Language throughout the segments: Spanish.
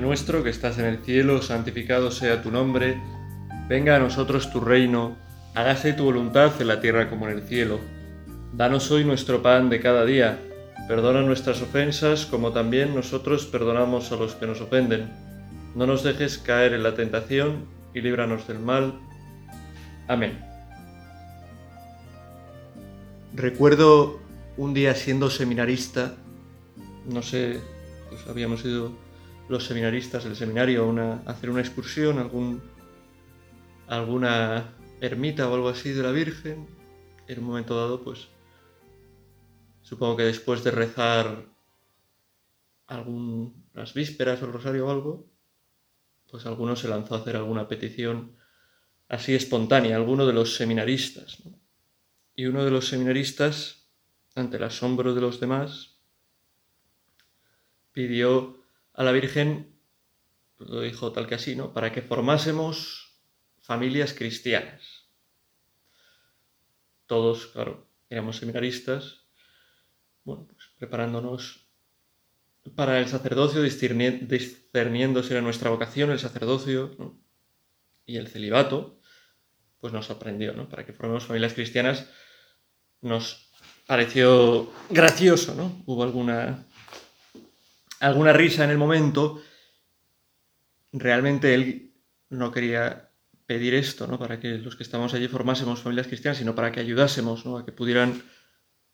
Nuestro que estás en el cielo, santificado sea tu nombre, venga a nosotros tu reino, hágase tu voluntad en la tierra como en el cielo. Danos hoy nuestro pan de cada día, perdona nuestras ofensas como también nosotros perdonamos a los que nos ofenden. No nos dejes caer en la tentación y líbranos del mal. Amén. Recuerdo un día siendo seminarista, no sé, pues habíamos ido los seminaristas del seminario una, hacer una excursión, algún, alguna ermita o algo así de la Virgen. En un momento dado, pues supongo que después de rezar algún, las vísperas o el rosario o algo, pues alguno se lanzó a hacer alguna petición así espontánea, alguno de los seminaristas. Y uno de los seminaristas, ante el asombro de los demás, pidió a la Virgen, lo dijo tal que así, ¿no? Para que formásemos familias cristianas. Todos, claro, éramos seminaristas, bueno, pues preparándonos para el sacerdocio, discerniendo si era nuestra vocación, el sacerdocio y el celibato, pues nos aprendió, ¿no? Para que formemos familias cristianas nos pareció gracioso, ¿no? Hubo alguna alguna risa en el momento, realmente él no quería pedir esto, ¿no? Para que los que estamos allí formásemos familias cristianas, sino para que ayudásemos, ¿no? A que pudieran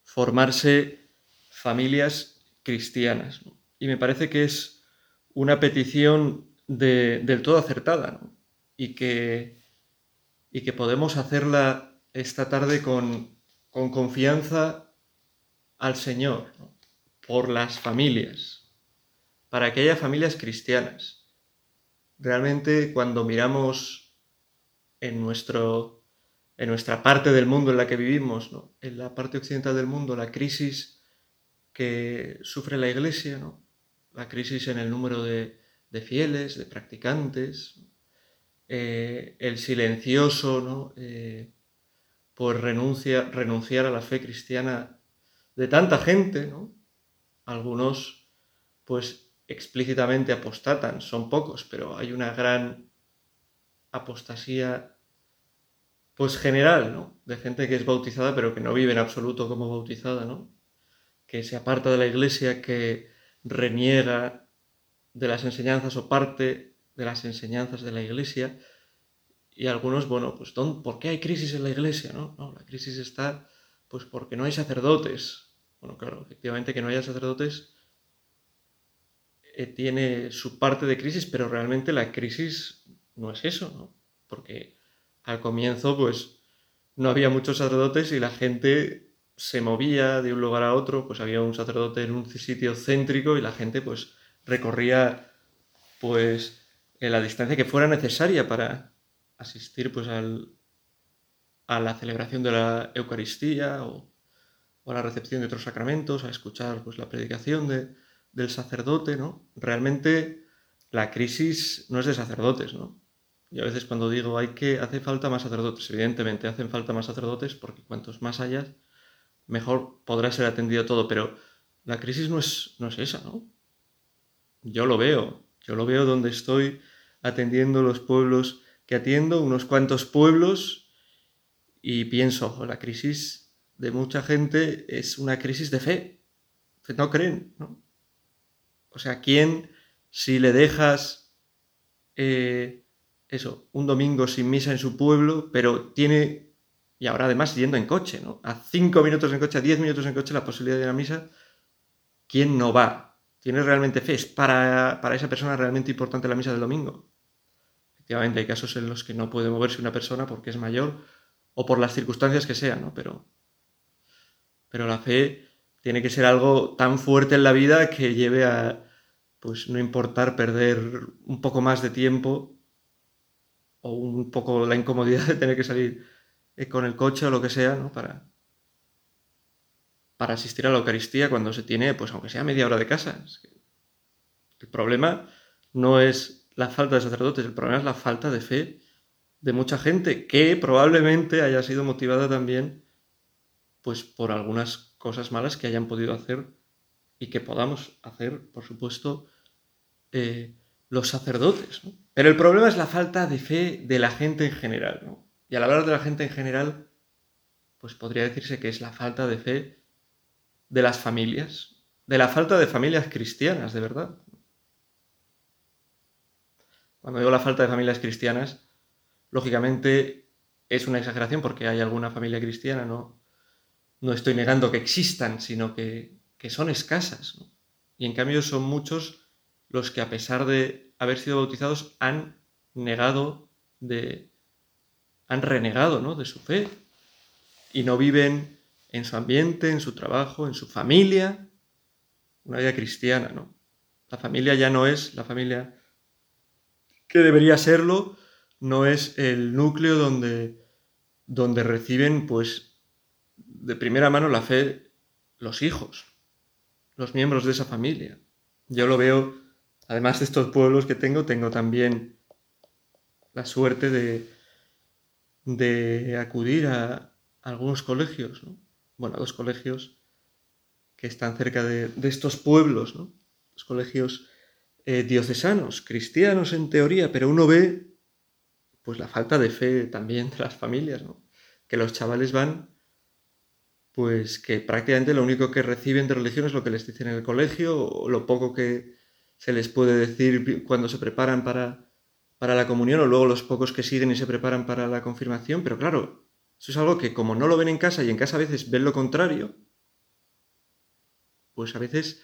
formarse familias cristianas. Y me parece que es una petición del todo acertada, Y que, y que podemos hacerla esta tarde con, con confianza al Señor, por las familias, para que haya familias cristianas. Realmente cuando miramos en, nuestro, en nuestra parte del mundo en la que vivimos, en la parte occidental del mundo, la crisis que sufre la Iglesia, ¿no? la crisis en el número de, fieles, de practicantes, eh, el silencioso, ¿no? Eh, pues renuncia, renunciar a la fe cristiana de tanta gente, ¿no? Algunos, pues explícitamente apostatan, son pocos, pero hay una gran apostasía pues general, ¿no? De gente que es bautizada pero que no vive en absoluto como bautizada, ¿no? Que se aparta de la iglesia, que reniega de las enseñanzas o parte de las enseñanzas de la iglesia. Y algunos, bueno, pues ¿por qué hay crisis en la iglesia? No, no la crisis está pues porque no hay sacerdotes. Bueno, claro, efectivamente que no haya sacerdotes eh, tiene su parte de crisis, pero realmente la crisis no es eso, ¿no? Porque al comienzo, pues, no había muchos sacerdotes y la gente se movía de un lugar a otro, pues había un sacerdote en un sitio céntrico y la gente, pues, recorría, pues, la distancia que fuera necesaria para asistir, pues, al, a la celebración de la Eucaristía o, o, a la recepción de otros sacramentos, a escuchar, pues, la predicación de, del sacerdote, ¿no? Realmente la crisis no es de sacerdotes, ¿no? Y a veces cuando digo hay que hace falta más sacerdotes, evidentemente hacen falta más sacerdotes porque cuantos más hayas, mejor podrá ser atendido todo, pero la crisis no es, no es esa, ¿no? Yo lo veo, yo lo veo donde estoy atendiendo los pueblos que atiendo, unos cuantos pueblos, y pienso, la crisis de mucha gente es una crisis de fe, no creen, ¿no? O sea, ¿quién, si le dejas eh, eso, un domingo sin misa en su pueblo, pero tiene, y ahora además yendo en coche, ¿no? A cinco minutos en coche, a diez minutos en coche la posibilidad de ir a misa, ¿quién no va? ¿Tiene realmente fe? ¿Es para, para esa persona realmente importante la misa del domingo? Efectivamente, hay casos en los que no puede moverse una persona porque es mayor o por las circunstancias que sean, ¿no? Pero, pero la fe tiene que ser algo tan fuerte en la vida que lleve a, pues, no importar perder un poco más de tiempo o un poco la incomodidad de tener que salir eh, con el coche o lo que sea, ¿no? Para, para asistir a la Eucaristía cuando se tiene, pues aunque sea media hora de casa. el problema no es la falta de sacerdotes, el problema es la falta de fe de mucha gente que probablemente haya sido motivada también pues por algunas cosas malas que hayan podido hacer y que podamos hacer, por supuesto, eh, los sacerdotes. Pero el problema es la falta de fe de la gente en general. Y al hablar de la gente en general, pues podría decirse que es la falta de fe de las familias, de la falta de familias cristianas, de verdad. Cuando digo la falta de familias cristianas, lógicamente es una exageración porque hay alguna familia cristiana, no, no estoy negando que existan, sino que, son escasas. Y en cambio son muchos los que a pesar de haber sido bautizados han negado de han renegado ¿no? de su fe y no viven en su ambiente, en su trabajo, en su familia, una vida cristiana, ¿no? La familia ya no es la familia que debería serlo, no es el núcleo donde, donde reciben, pues, de primera mano la fe los hijos, los miembros de esa familia. Yo lo veo, además de estos pueblos que tengo, tengo también la suerte de, de acudir a algunos colegios, ¿no? bueno, a dos colegios que están cerca de, estos pueblos, ¿no? los colegios eh, diocesanos, cristianos en teoría, pero uno ve pues la falta de fe también de las familias, ¿no? que los chavales van pues que prácticamente lo único que reciben de religión es lo que les dicen en el colegio o lo poco que se les puede decir cuando se preparan para, para la comunión o luego los pocos que siguen y se preparan para la confirmación, pero claro, eso es algo que como no lo ven en casa y en casa a veces ven lo contrario, pues a veces,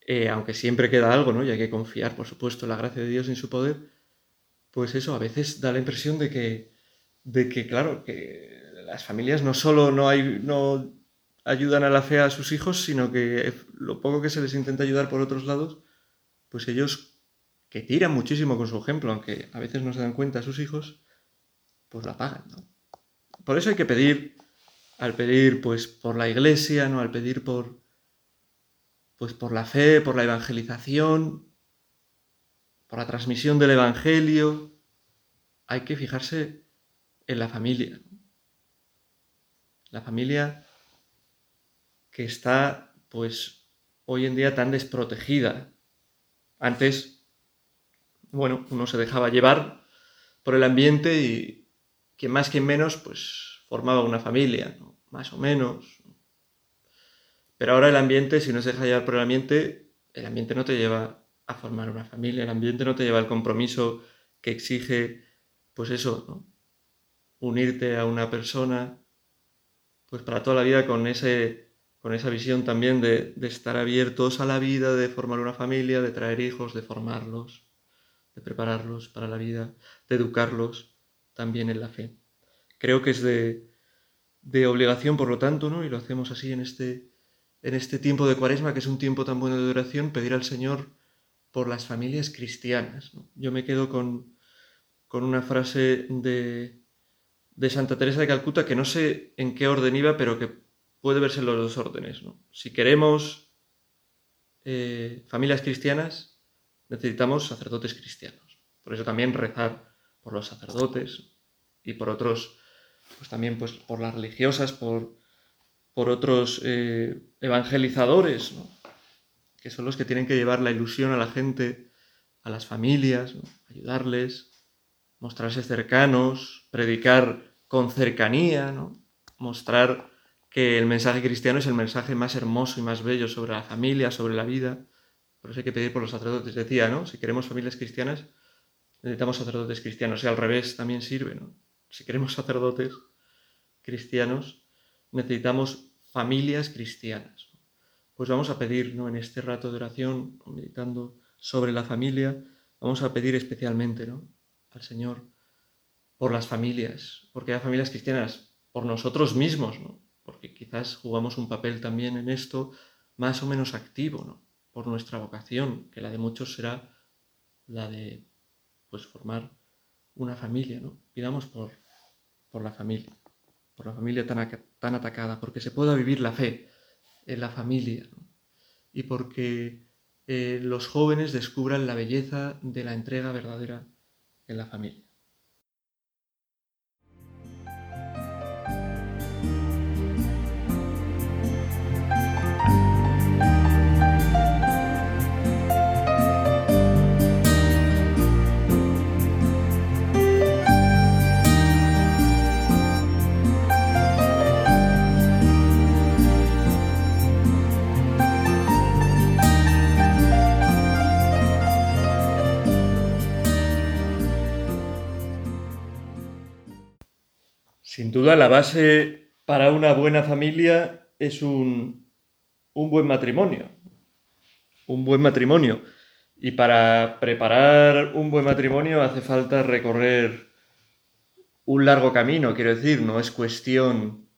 eh, aunque siempre queda algo, ¿no? Y hay que confiar, por supuesto, la gracia de Dios en su poder, pues eso a veces da la impresión de que, de que claro, que las familias no solo no, ayudan a la fe a sus hijos, sino que lo poco que se les intenta ayudar por otros lados, pues ellos que tiran muchísimo con su ejemplo, aunque a veces no se dan cuenta a sus hijos, pues la pagan, ¿no? Por eso hay que pedir, al pedir pues por la iglesia, ¿no? Al pedir por pues por la fe, por la evangelización, por la transmisión del evangelio, hay que fijarse en la familia. La familia que está pues hoy en día tan desprotegida. Antes bueno, uno se dejaba llevar por el ambiente y quien más, quien menos, pues formaba una familia, más o menos. Pero ahora el ambiente, si no se deja llevar por el ambiente, el ambiente no te lleva a formar una familia, el ambiente no te lleva al compromiso que exige, pues eso, unirte a una persona, pues para toda la vida con, ese, con esa visión también de, de estar abiertos a la vida, de formar una familia, de traer hijos, de formarlos de prepararlos para la vida, de educarlos también en la fe. Creo que es de, obligación, por lo tanto, ¿no? y lo hacemos así en este, en este tiempo de cuaresma, que es un tiempo tan bueno de oración, pedir al Señor por las familias cristianas. Yo me quedo con, con una frase de, de, Santa Teresa de Calcuta que no sé en qué orden iba, pero que puede verse en los dos órdenes. Si queremos eh, familias cristianas, necesitamos sacerdotes cristianos. Por eso también rezar por los sacerdotes y por otros, pues también pues por las religiosas, por, por otros eh, evangelizadores, que son los que tienen que llevar la ilusión a la gente, a las familias, ayudarles, mostrarse cercanos, predicar con cercanía, ¿no? mostrar que el mensaje cristiano es el mensaje más hermoso y más bello sobre la familia, sobre la vida. Por eso hay que pedir por los sacerdotes. Decía, ¿no? Si queremos familias cristianas, necesitamos sacerdotes cristianos. Y al revés también sirve, ¿no? Si queremos sacerdotes cristianos, necesitamos familias cristianas. Pues vamos a pedir, ¿no? En este rato de oración, meditando sobre la familia, vamos a pedir especialmente, ¿no? Al Señor por las familias, porque hay familias cristianas, por nosotros mismos. Porque quizás jugamos un papel también en esto más o menos activo, por nuestra vocación, que la de muchos será la de pues formar una familia, ¿no? Pidamos por, por la familia, por la familia tan, tan atacada, porque se pueda vivir la fe en la familia, y porque eh, los jóvenes descubran la belleza de la entrega verdadera en la familia. Sin duda, la base para una buena familia es un, un buen matrimonio. Un buen matrimonio. Y para preparar un buen matrimonio hace falta recorrer un largo camino, quiero decir, no es cuestión,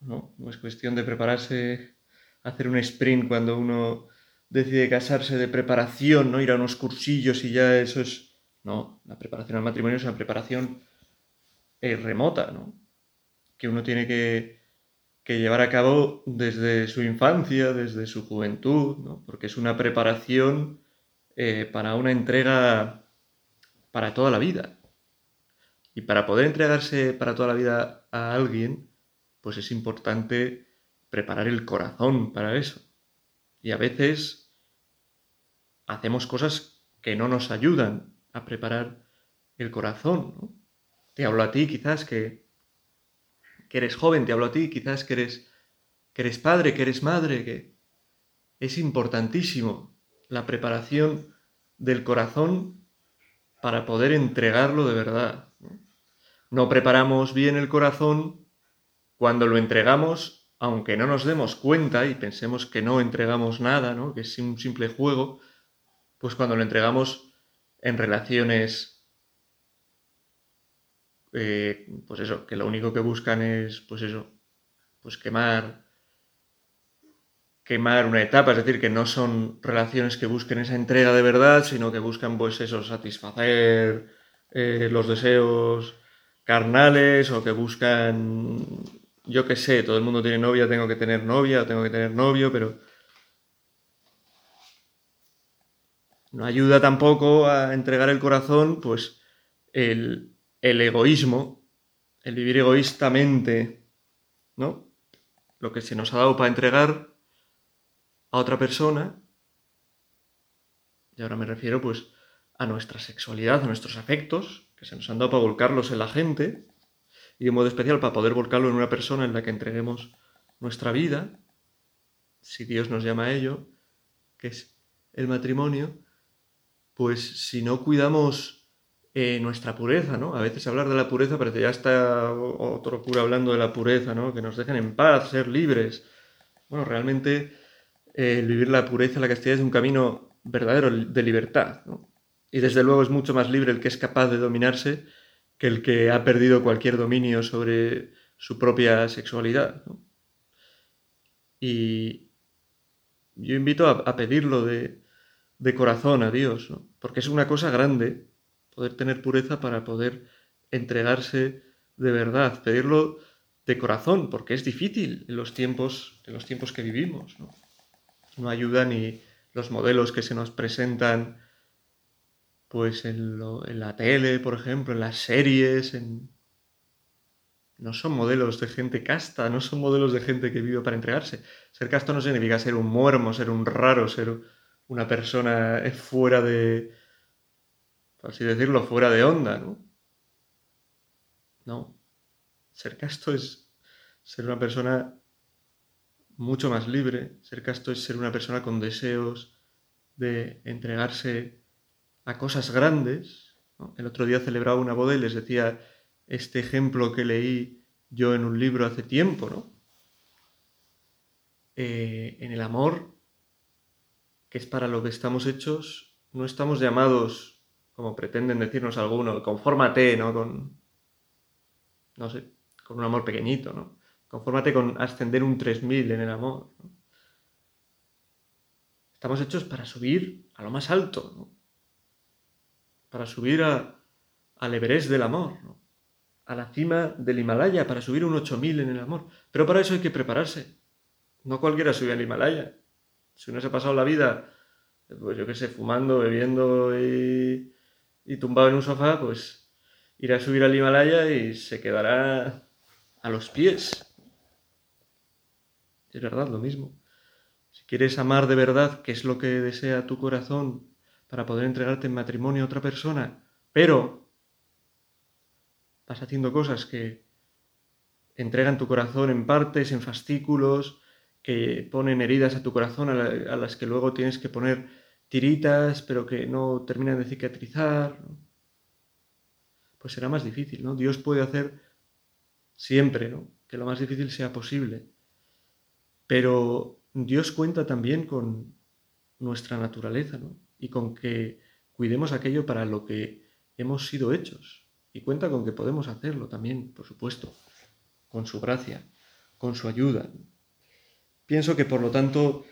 no, no es cuestión de prepararse, hacer un sprint cuando uno decide casarse de preparación, ¿no? Ir a unos cursillos y ya eso es. No, la preparación al matrimonio es una preparación remota, ¿no? Que uno tiene que, llevar a cabo desde su infancia, desde su juventud, ¿no? Porque es una preparación eh, para una entrega para toda la vida. Y para poder entregarse para toda la vida a alguien, pues es importante preparar el corazón para eso. Y a veces hacemos cosas que no nos ayudan a preparar el corazón. Te hablo a ti quizás que, que eres joven, te hablo a ti quizás que eres, que eres padre, que eres madre, que es importantísimo la preparación del corazón para poder entregarlo de verdad. No preparamos bien el corazón cuando lo entregamos, aunque no nos demos cuenta y pensemos que no entregamos nada, ¿no? que es un simple juego, pues cuando lo entregamos en relaciones, eh, pues eso, que lo único que buscan es, pues eso, pues quemar, quemar una etapa, es decir, que no son relaciones que busquen esa entrega de verdad, sino que buscan, pues eso, satisfacer eh, los deseos carnales o que buscan, yo qué sé, todo el mundo tiene novia, tengo que tener novia, tengo que tener novio, pero no ayuda tampoco a entregar el corazón, pues el, el egoísmo, el vivir egoístamente, ¿no? Lo que se nos ha dado para entregar a otra persona, y ahora me refiero pues a nuestra sexualidad, a nuestros afectos, que se nos han dado para volcarlos en la gente, y de modo especial para poder volcarlo en una persona en la que entreguemos nuestra vida, si Dios nos llama a ello, que es el matrimonio, pues si no cuidamos eh, nuestra pureza, ¿no? A veces hablar de la pureza parece ya está otro cura hablando de la pureza, ¿no? Que nos dejen en paz, ser libres. Bueno, realmente eh, vivir la pureza, la castidad es un camino verdadero de libertad, ¿no? Y desde luego es mucho más libre el que es capaz de dominarse que el que ha perdido cualquier dominio sobre su propia sexualidad. Y yo invito a, pedirlo de, corazón a Dios, porque es una cosa grande poder tener pureza para poder entregarse de verdad, pedirlo de corazón, porque es difícil en los tiempos, en los tiempos que vivimos. No, no ayuda ni los modelos que se nos presentan pues en, la tele, por ejemplo, en las series, en... no son modelos de gente casta, no son modelos de gente que vive para entregarse. Ser casto no significa ser un muermo, ser un raro, ser una persona fuera de, por así decirlo, fuera de onda, ¿no? No. Ser casto es ser una persona mucho más libre. Ser casto es ser una persona con deseos de entregarse a cosas grandes. El otro día celebraba una boda y les decía este ejemplo que leí yo en un libro hace tiempo, ¿no? Eh, en el amor, que es para lo que estamos hechos, no estamos llamados, como pretenden decirnos algunos, confórmate, ¿no? Con, no sé, con un amor pequeñito, ¿no? Confórmate con ascender un 3000 en el amor. Estamos hechos para subir a lo más alto, ¿no? para subir a, al Everest del amor, a la cima del Himalaya, para subir un 8000 en el amor. Pero para eso hay que prepararse. No cualquiera sube al Himalaya. Si uno se ha pasado la vida, pues yo qué sé, fumando, bebiendo y, y tumbado en un sofá, pues irá a subir al Himalaya y se quedará a los pies. Es verdad, lo mismo. Si quieres amar de verdad, qué es lo que desea tu corazón, para poder entregarte en matrimonio a otra persona, pero vas haciendo cosas que entregan tu corazón en partes, en fascículos, que ponen heridas a tu corazón a, las que luego tienes que poner tiritas, pero que no terminan de cicatrizar, pues será más difícil, ¿no? Dios puede hacer siempre, ¿no? Que lo más difícil sea posible. Pero Dios cuenta también con nuestra naturaleza, ¿no? Y con que cuidemos aquello para lo que hemos sido hechos. Y cuenta con que podemos hacerlo también, por supuesto, con su gracia, con su ayuda. Pienso que, por lo tanto,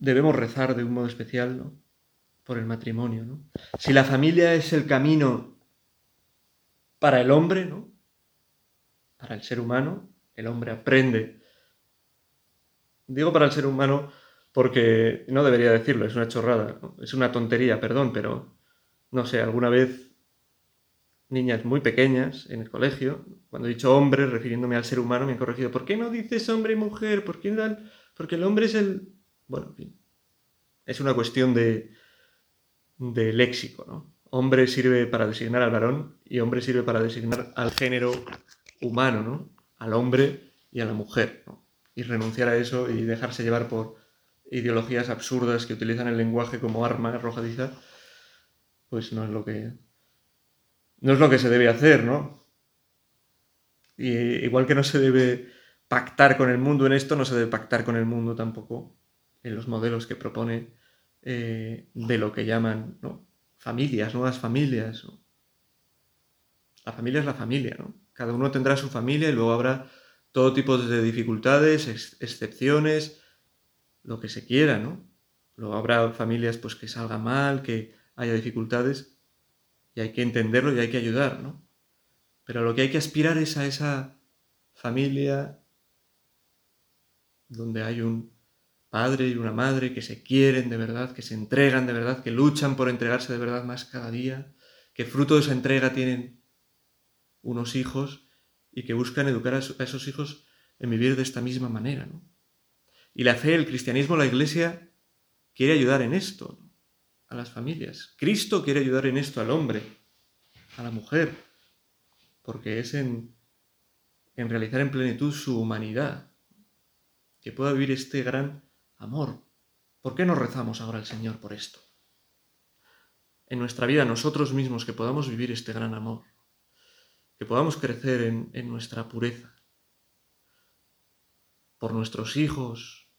debemos rezar de un modo especial ¿no? por el matrimonio. ¿no? Si la familia es el camino para el hombre, ¿no? para el ser humano, el hombre aprende. Digo para el ser humano porque no debería decirlo, es una chorrada, es una tontería, perdón, pero no sé, alguna vez niñas muy pequeñas en el colegio, cuando he dicho hombre, refiriéndome al ser humano, me han corregido, ¿por qué no dices hombre y mujer? ¿Por qué? Porque el hombre es el... Bueno, es una cuestión de, de léxico, ¿no? Hombre sirve para designar al varón y hombre sirve para designar al género humano, ¿no? Al hombre y a la mujer, ¿no? Y renunciar a eso y dejarse llevar por ideologías absurdas que utilizan el lenguaje como arma arrojadiza, pues no es lo que no es lo que se debe hacer, ¿no? Y igual que no se debe pactar con el mundo en esto, no se debe pactar con el mundo tampoco en los modelos que propone eh, de lo que llaman ¿no? familias, nuevas familias. La familia es la familia, ¿no? Cada uno tendrá su familia y luego habrá todo tipo de dificultades, excepciones, lo que se quiera, ¿no? Luego habrá familias pues que salga mal, que haya dificultades y hay que entenderlo y hay que ayudar, ¿no? Pero lo que hay que aspirar es a esa familia donde hay un padre y una madre que se quieren de verdad, que se entregan de verdad, que luchan por entregarse de verdad más cada día, que fruto de esa entrega tienen unos hijos y que buscan educar a esos hijos en vivir de esta misma manera. ¿no? Y la fe, el cristianismo, la iglesia quiere ayudar en esto a las familias. Cristo quiere ayudar en esto al hombre, a la mujer, porque es en, en realizar en plenitud su humanidad, que pueda vivir este gran amor. ¿Por qué no rezamos ahora al Señor por esto? En nuestra vida nosotros mismos que podamos vivir este gran amor, que podamos crecer en, en nuestra pureza, por nuestros hijos,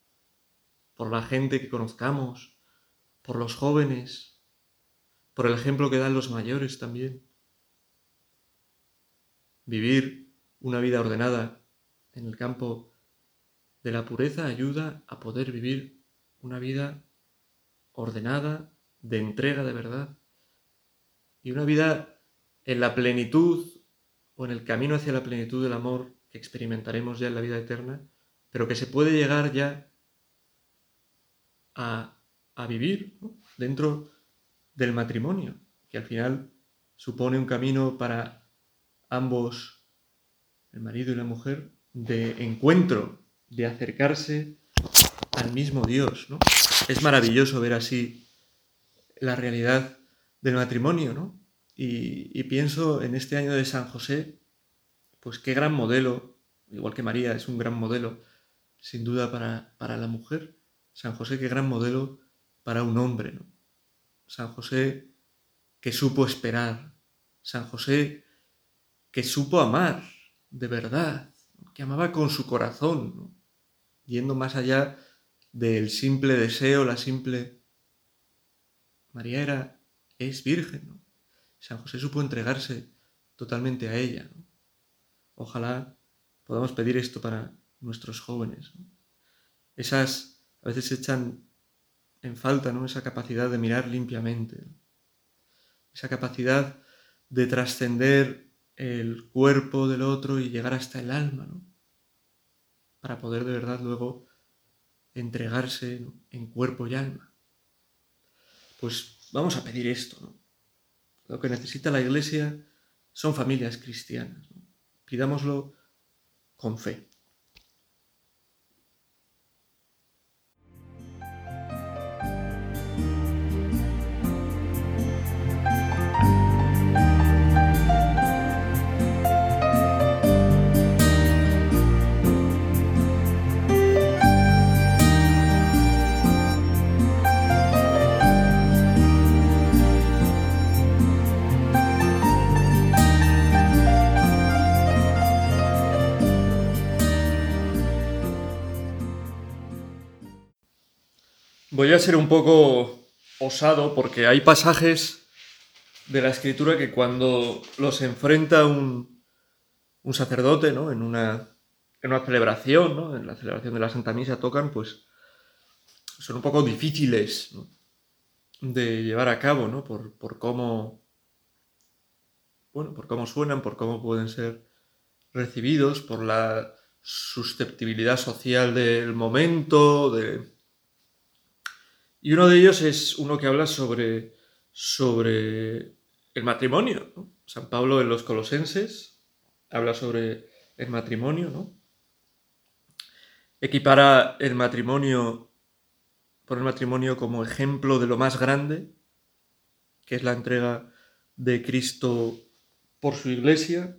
por la gente que conozcamos, por los jóvenes, por el ejemplo que dan los mayores también. Vivir una vida ordenada en el campo de la pureza ayuda a poder vivir una vida ordenada, de entrega de verdad, y una vida en la plenitud o en el camino hacia la plenitud del amor que experimentaremos ya en la vida eterna, pero que se puede llegar ya a, vivir dentro del matrimonio, que al final supone un camino para ambos, el marido y la mujer, de encuentro de acercarse al mismo Dios, ¿no? Es maravilloso ver así la realidad del matrimonio, ¿no? Y, pienso en este año de San José, pues qué gran modelo, igual que María es un gran modelo, sin duda para, para la mujer. San José, qué gran modelo para un hombre, ¿no? San José que supo esperar, San José que supo amar de verdad, que amaba con su corazón, ¿no? Yendo más allá del simple deseo, la simple... María era, es virgen, San José supo entregarse totalmente a ella. Ojalá podamos pedir esto para nuestros jóvenes. Esas a veces echan en falta ¿no? esa capacidad de mirar limpiamente, esa capacidad de trascender el cuerpo del otro y llegar hasta el alma, ¿no? Para poder de verdad luego entregarse en cuerpo y alma. Pues vamos a pedir esto. ¿no? Lo que necesita la Iglesia son familias cristianas. Pidámoslo con fe. Voy a ser un poco osado porque hay pasajes de la escritura que cuando los enfrenta un, un sacerdote, ¿no? En una, en una celebración, ¿no? En la celebración de la Santa Misa tocan, pues son un poco difíciles de llevar a cabo, ¿no? Por, por cómo, bueno, por cómo suenan, por cómo pueden ser recibidos, por la susceptibilidad social del momento, de... Y uno de ellos es uno que habla sobre, sobre el matrimonio. San Pablo en los Colosenses habla sobre el matrimonio, ¿no? Equipara el matrimonio, por el matrimonio como ejemplo de lo más grande, que es la entrega de Cristo por su iglesia,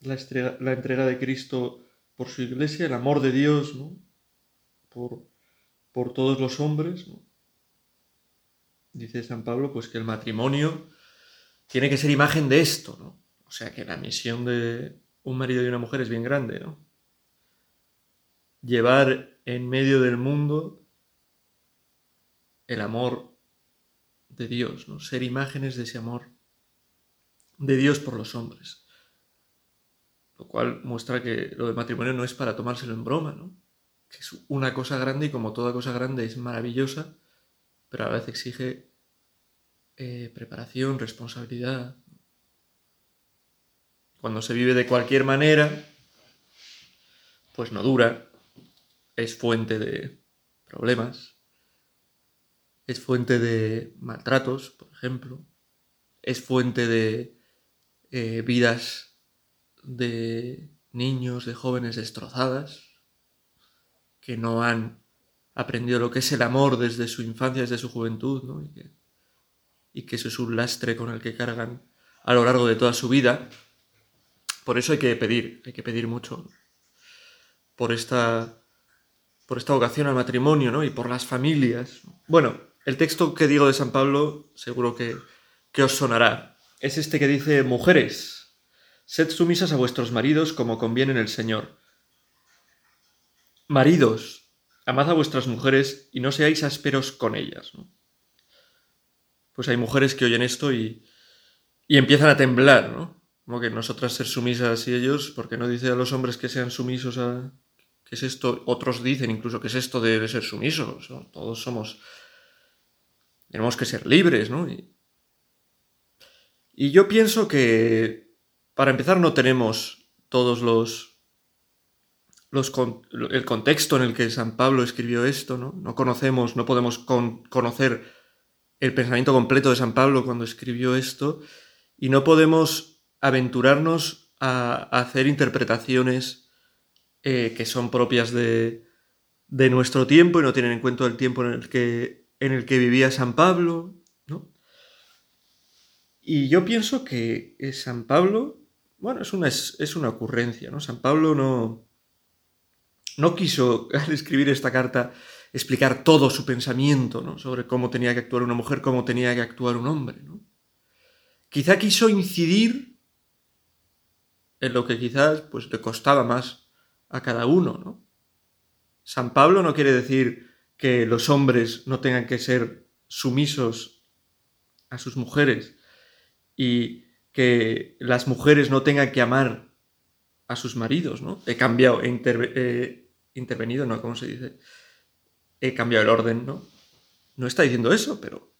la, entrega de Cristo por su iglesia, el amor de Dios ¿no? por, por todos los hombres. Dice San Pablo pues que el matrimonio tiene que ser imagen de esto, ¿no? O sea que la misión de un marido y una mujer es bien grande, ¿no? Llevar en medio del mundo el amor de Dios, ¿no? Ser imágenes de ese amor de Dios por los hombres. Lo cual muestra que lo del matrimonio no es para tomárselo en broma, ¿no? Que es una cosa grande y como toda cosa grande es maravillosa, pero a la vez exige eh, preparación, responsabilidad. Cuando se vive de cualquier manera, pues no dura, es fuente de problemas, es fuente de maltratos, por ejemplo, es fuente de eh, vidas de niños, de jóvenes destrozadas, que no han aprendido lo que es el amor desde su infancia, desde su juventud, ¿no? y, que, y que eso es un lastre con el que cargan a lo largo de toda su vida. Por eso hay que pedir, hay que pedir mucho por esta, por esta vocación al matrimonio ¿no? y por las familias. Bueno, el texto que digo de San Pablo seguro que, que os sonará. Es este que dice, mujeres, Sed sumisas a vuestros maridos como conviene en el Señor. Maridos, amad a vuestras mujeres y no seáis ásperos con ellas. Pues hay mujeres que oyen esto y, y empiezan a temblar, ¿no? Como que nosotras ser sumisas y ellos, porque no dice a los hombres que sean sumisos a... ¿Qué es esto? Otros dicen incluso que es esto de ser sumisos. Todos somos... Tenemos que ser libres, ¿no? y yo pienso que para empezar, no tenemos todos los, el contexto en el que San Pablo escribió esto, ¿no? No conocemos, no podemos conocer el pensamiento completo de San Pablo cuando escribió esto y no podemos aventurarnos a, hacer interpretaciones eh, que son propias de, de, nuestro tiempo y no tienen en cuenta el tiempo en el que, en el que vivía San Pablo, ¿no? Y yo pienso que San Pablo bueno, es una, es, una ocurrencia, ¿no? San Pablo no, no quiso, al escribir esta carta, explicar todo su pensamiento ¿no? sobre cómo tenía que actuar una mujer, cómo tenía que actuar un hombre. ¿no? Quizá quiso incidir en lo que quizás pues, le costaba más a cada uno. ¿no? San Pablo no quiere decir que los hombres no tengan que ser sumisos a sus mujeres y que las mujeres no tengan que amar a sus maridos, ¿no? He cambiado, he, intervenido, ¿no? ¿Cómo se dice? He cambiado el orden, ¿no? No está diciendo eso, pero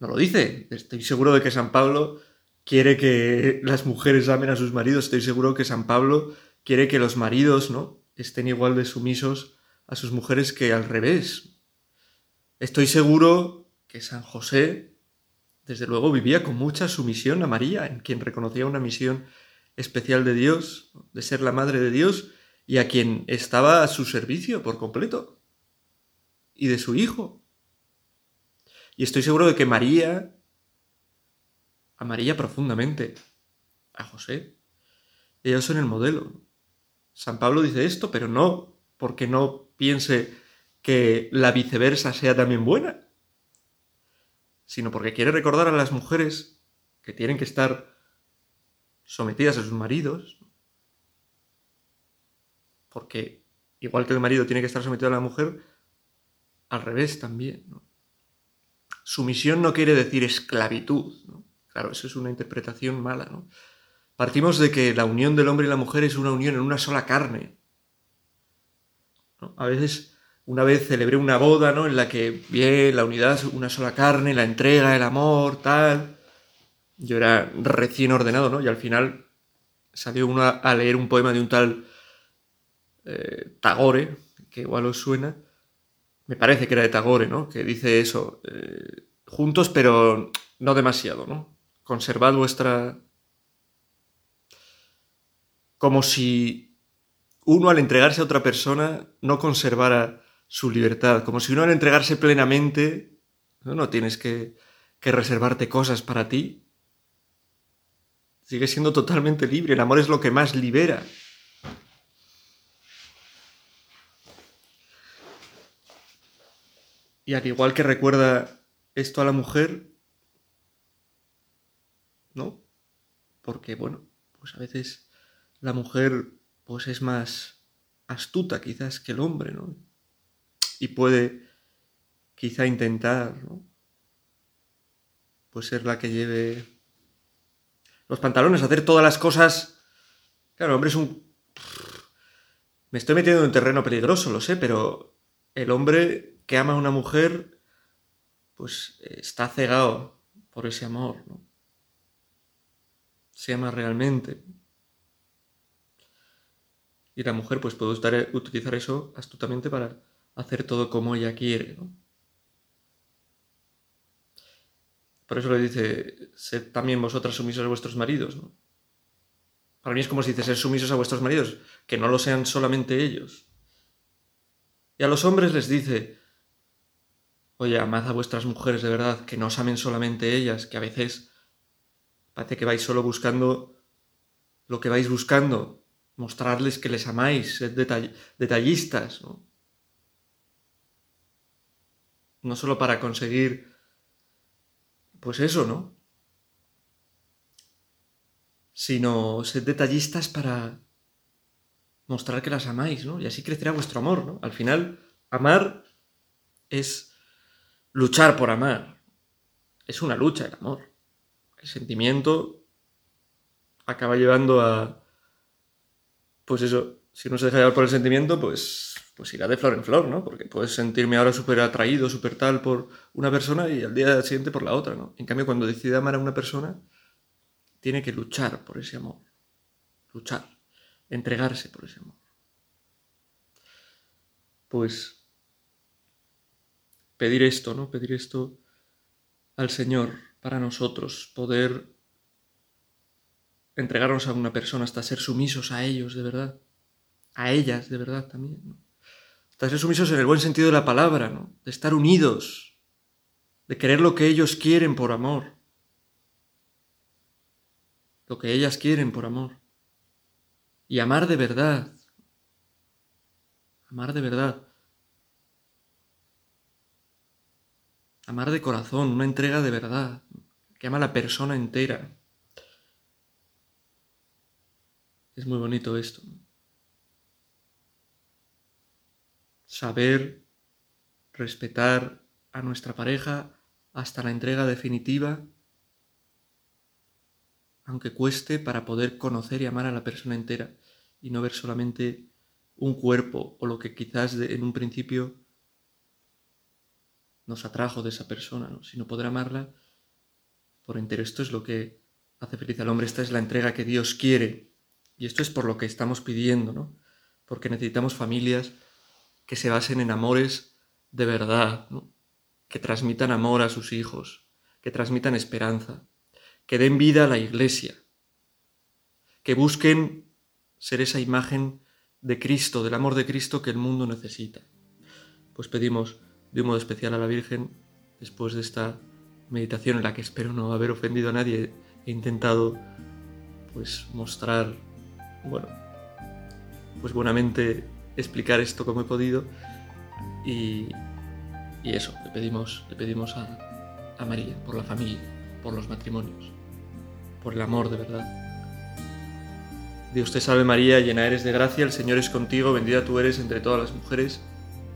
no lo dice. Estoy seguro de que San Pablo quiere que las mujeres amen a sus maridos. Estoy seguro que San Pablo quiere que los maridos, ¿no? Estén igual de sumisos a sus mujeres que al revés. Estoy seguro que San José desde luego vivía con mucha sumisión a María, en quien reconocía una misión especial de Dios, de ser la madre de Dios, y a quien estaba a su servicio por completo, y de su hijo. Y estoy seguro de que María amaría profundamente a José. Ellos son el modelo. San Pablo dice esto, pero no porque no piense que la viceversa sea también buena, sino porque quiere recordar a las mujeres que tienen que estar sometidas a sus maridos, porque igual que el marido tiene que estar sometido a la mujer, al revés también. Sumisión no quiere decir esclavitud. Claro, eso es una interpretación mala. ¿no? Partimos de que la unión del hombre y la mujer es una unión en una sola carne. A veces, una vez celebré una boda ¿no? en la que, bien, la unidad, una sola carne, la entrega, el amor, tal. Yo era recién ordenado, ¿no? Y al final salió uno a leer un poema de un tal eh, Tagore, que igual os suena. Me parece que era de Tagore, ¿no? Que dice eso. Eh, juntos, pero no demasiado, ¿no? Conservad vuestra como si uno al entregarse a otra persona no conservara su libertad, como si uno al entregarse plenamente no, tienes que, que reservarte cosas para ti. Sigues siendo totalmente libre, el amor es lo que más libera. Y al igual que recuerda esto a la mujer, ¿no? Porque, bueno, pues a veces la mujer pues es más astuta quizás que el hombre, ¿no? Y puede quizá intentar, ¿no? Pues ser la que lleve los pantalones, hacer todas las cosas. Claro, el hombre es un... Me estoy metiendo en un terreno peligroso, lo sé, pero el hombre que ama a una mujer, pues está cegado por ese amor, ¿no? Se ama realmente. Y la mujer pues puede utilizar eso astutamente para hacer todo como ella quiere. ¿no? Por eso le dice, sed también vosotras sumisos a vuestros maridos. Para mí es como si dice, ser sumisos a vuestros maridos, que no lo sean solamente ellos. Y a los hombres les dice, oye, amad a vuestras mujeres de verdad, que no os amen solamente ellas, que a veces parece que vais solo buscando lo que vais buscando, mostrarles que les amáis, sed detallistas, ¿no? No solo para conseguir, pues eso, ¿no? Sino sed detallistas para mostrar que las amáis, ¿no? Y así crecerá vuestro amor, ¿no? Al final, amar es luchar por amar. Es una lucha el amor. El sentimiento acaba llevando a, pues eso, si uno se deja llevar por el sentimiento, pues, pues irá de flor en flor, ¿no? Porque puedes sentirme ahora súper atraído, súper tal por una persona y al día siguiente por la otra, ¿no? En cambio, cuando decide amar a una persona, tiene que luchar por ese amor. Luchar. Entregarse por ese amor. Pues pedir esto, ¿no? Pedir esto al Señor para nosotros, poder entregarnos a una persona, hasta ser sumisos a ellos de verdad, a ellas de verdad también, hasta ser sumisos en el buen sentido de la palabra, ¿no? de estar unidos, de querer lo que ellos quieren por amor, lo que ellas quieren por amor, y amar de verdad, amar de verdad. Amar de corazón, una entrega de verdad, que ama a la persona entera. Es muy bonito esto. Saber respetar a nuestra pareja hasta la entrega definitiva, aunque cueste para poder conocer y amar a la persona entera y no ver solamente un cuerpo o lo que quizás en un principio nos atrajo de esa persona, sino poder amarla por entero. Esto es lo que hace feliz al hombre, esta es la entrega que Dios quiere y esto es por lo que estamos pidiendo, ¿no? Porque necesitamos familias que se basen en amores de verdad, que transmitan amor a sus hijos, que transmitan esperanza, que den vida a la iglesia, que busquen ser esa imagen de Cristo, del amor de Cristo que el mundo necesita. Pues pedimos de un modo especial a la Virgen, después de esta meditación en la que espero no haber ofendido a nadie, he intentado pues mostrar bueno, pues buenamente explicar esto como he podido y, eso, le pedimos, le pedimos a, a María por la familia, por los matrimonios, por el amor de verdad. Dios te salve María, llena eres de gracia, el Señor es contigo, bendita tú eres entre todas las mujeres,